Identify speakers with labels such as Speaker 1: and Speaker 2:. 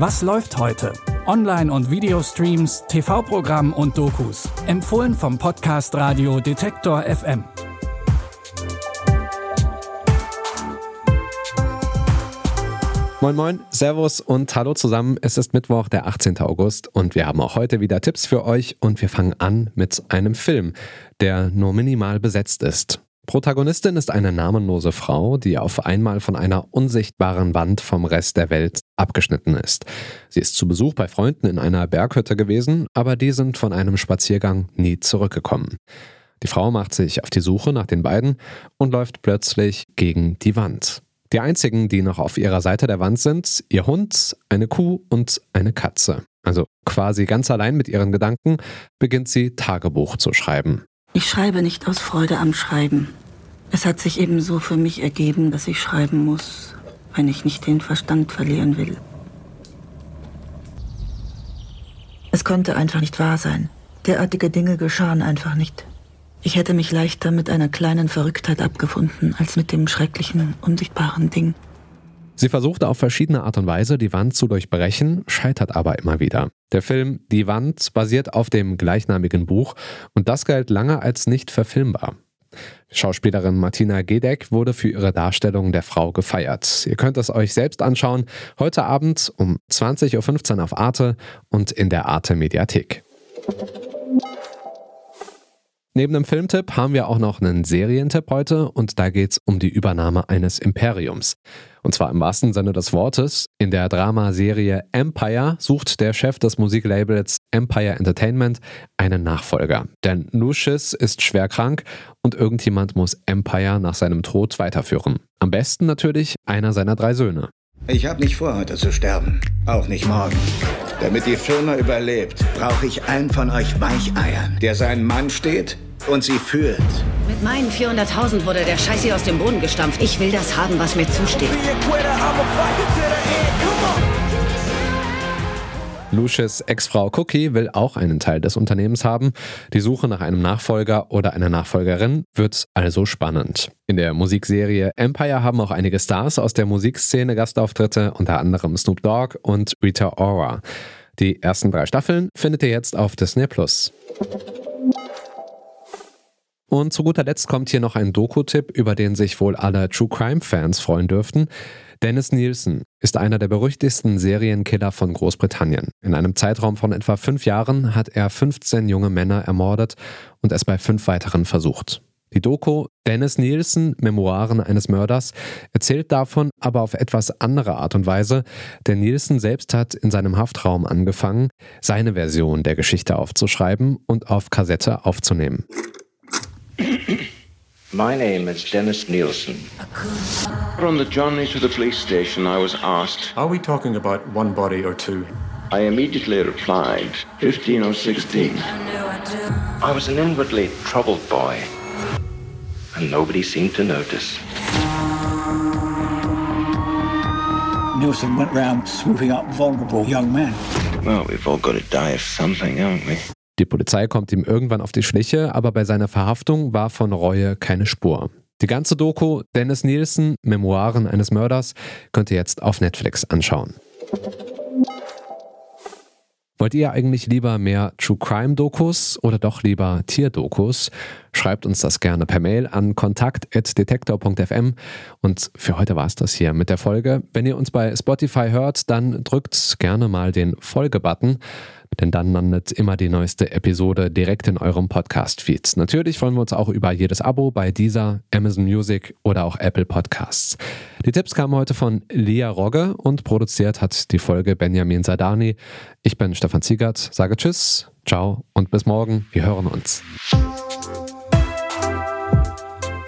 Speaker 1: Was läuft heute? Online- und Videostreams, TV-Programm und Dokus. Empfohlen vom Podcast Radio Detektor FM.
Speaker 2: Moin Moin, Servus und Hallo zusammen. Es ist Mittwoch, der 18. August und wir haben auch heute wieder Tipps für euch und wir fangen an mit einem Film, der nur minimal besetzt ist. Protagonistin ist eine namenlose Frau, die auf einmal von einer unsichtbaren Wand vom Rest der Welt abgeschnitten ist. Sie ist zu Besuch bei Freunden in einer Berghütte gewesen, aber die sind von einem Spaziergang nie zurückgekommen. Die Frau macht sich auf die Suche nach den beiden und läuft plötzlich gegen die Wand. Die einzigen, die noch auf ihrer Seite der Wand sind, ihr Hund, eine Kuh und eine Katze. Also quasi ganz allein mit ihren Gedanken beginnt sie Tagebuch zu schreiben.
Speaker 3: Ich schreibe nicht aus Freude am Schreiben. Es hat sich ebenso für mich ergeben, dass ich schreiben muss, wenn ich nicht den Verstand verlieren will. Es konnte einfach nicht wahr sein. Derartige Dinge geschahen einfach nicht. Ich hätte mich leichter mit einer kleinen Verrücktheit abgefunden, als mit dem schrecklichen, unsichtbaren Ding.
Speaker 2: Sie versuchte auf verschiedene Art und Weise, die Wand zu durchbrechen, scheitert aber immer wieder. Der Film Die Wand basiert auf dem gleichnamigen Buch und das galt lange als nicht verfilmbar. Schauspielerin Martina Gedeck wurde für ihre Darstellung der Frau gefeiert. Ihr könnt es euch selbst anschauen, heute Abend um 20.15 Uhr auf Arte und in der Arte Mediathek. Neben dem Filmtipp haben wir auch noch einen Serientipp heute und da geht es um die Übernahme eines Imperiums. Und zwar im wahrsten Sinne des Wortes. In der Dramaserie Empire sucht der Chef des Musiklabels Empire Entertainment einen Nachfolger. Denn Lucius ist schwer krank und irgendjemand muss Empire nach seinem Tod weiterführen. Am besten natürlich einer seiner drei Söhne.
Speaker 4: Ich habe nicht vor, heute zu sterben. Auch nicht morgen. Damit die Firma überlebt, brauche ich einen von euch Weicheiern, der seinen Mann steht und sie führt.
Speaker 5: Mit meinen 400.000 wurde der Scheiß hier aus dem Boden gestampft. Ich will das haben, was mir zusteht.
Speaker 2: Lucius Ex-Frau Cookie will auch einen Teil des Unternehmens haben. Die Suche nach einem Nachfolger oder einer Nachfolgerin wird also spannend. In der Musikserie Empire haben auch einige Stars aus der Musikszene Gastauftritte, unter anderem Snoop Dogg und Rita Ora. Die ersten drei Staffeln findet ihr jetzt auf Disney Plus. Und zu guter Letzt kommt hier noch ein Doku-Tipp, über den sich wohl alle True Crime-Fans freuen dürften. Dennis Nielsen ist einer der berüchtigsten Serienkiller von Großbritannien. In einem Zeitraum von etwa fünf Jahren hat er 15 junge Männer ermordet und es bei fünf weiteren versucht. Die Doku Dennis Nielsen, Memoiren eines Mörders, erzählt davon aber auf etwas andere Art und Weise, denn Nielsen selbst hat in seinem Haftraum angefangen, seine Version der Geschichte aufzuschreiben und auf Kassette aufzunehmen.
Speaker 6: My name is Dennis Nielsen.
Speaker 7: On the journey to the police station, I was asked,
Speaker 8: Are we talking about one body or two?
Speaker 7: I immediately replied, 15 or 16.
Speaker 6: I was an inwardly troubled boy, and nobody seemed to notice.
Speaker 9: Nielsen went round swooping up vulnerable young men.
Speaker 7: Well, we've all got to die of something, haven't we?
Speaker 2: Die Polizei kommt ihm irgendwann auf die Schliche, aber bei seiner Verhaftung war von Reue keine Spur. Die ganze Doku Dennis Nielsen, Memoiren eines Mörders, könnt ihr jetzt auf Netflix anschauen. Wollt ihr eigentlich lieber mehr True Crime Dokus oder doch lieber Tierdokus? Schreibt uns das gerne per Mail an kontakt.detektor.fm. Und für heute war es das hier mit der Folge. Wenn ihr uns bei Spotify hört, dann drückt gerne mal den Folge-Button denn dann landet immer die neueste Episode direkt in eurem Podcast-Feed. Natürlich freuen wir uns auch über jedes Abo bei dieser, Amazon Music oder auch Apple Podcasts. Die Tipps kamen heute von Lia Rogge und produziert hat die Folge Benjamin Sadani. Ich bin Stefan Ziegert, sage Tschüss, ciao und bis morgen. Wir hören uns.